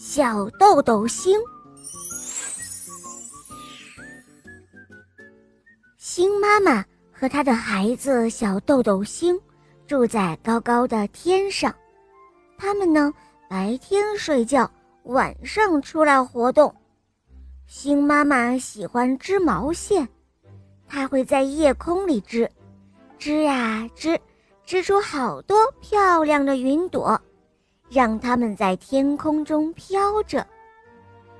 小豆豆星。星妈妈和她的孩子小豆豆星住在高高的天上，他们呢白天睡觉，晚上出来活动。星妈妈喜欢织毛线，她会在夜空里织，织呀织，织出好多漂亮的云朵。让它们在天空中飘着，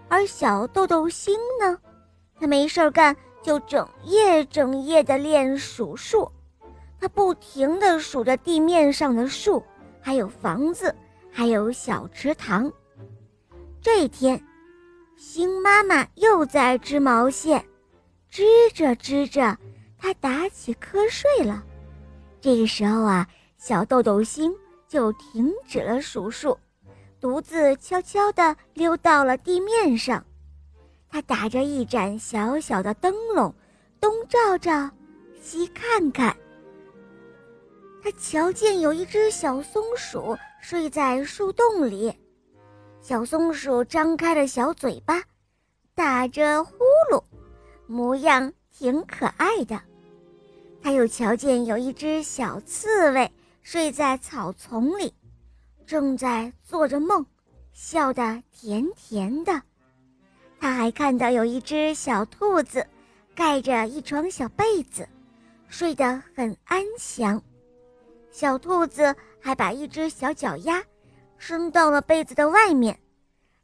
而小豆豆星呢，他没事儿干就整夜整夜的练数数，他不停地数着地面上的树，还有房子，还有小池塘。这一天，星妈妈又在织毛线，织着织着，她打起瞌睡了。这个时候啊，小豆豆星。就停止了数数，独自悄悄地溜到了地面上。他打着一盏小小的灯笼，东照照，西看看。他瞧见有一只小松鼠睡在树洞里，小松鼠张开了小嘴巴，打着呼噜，模样挺可爱的。他又瞧见有一只小刺猬。睡在草丛里，正在做着梦，笑得甜甜的。他还看到有一只小兔子，盖着一床小被子，睡得很安详。小兔子还把一只小脚丫伸到了被子的外面，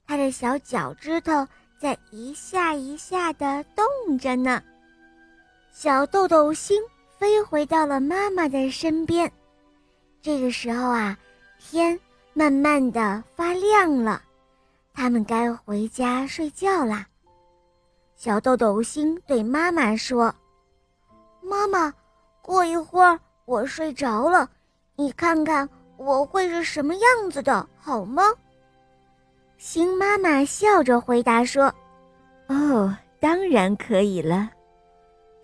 它的小脚趾头在一下一下地动着呢。小豆豆星飞回到了妈妈的身边。这个时候啊，天慢慢的发亮了，他们该回家睡觉啦。小豆豆星对妈妈说：“妈妈，过一会儿我睡着了，你看看我会是什么样子的，好吗？”星妈妈笑着回答说：“哦，当然可以了。”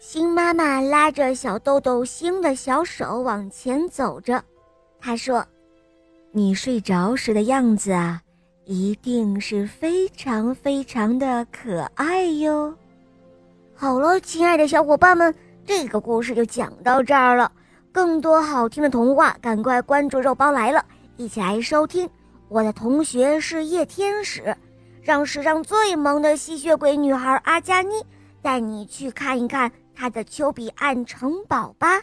星妈妈拉着小豆豆星的小手往前走着。他说：“你睡着时的样子啊，一定是非常非常的可爱哟。”好了，亲爱的小伙伴们，这个故事就讲到这儿了。更多好听的童话，赶快关注“肉包来了”，一起来收听。我的同学是夜天使，让史上最萌的吸血鬼女孩阿加妮带你去看一看她的丘比岸城堡吧。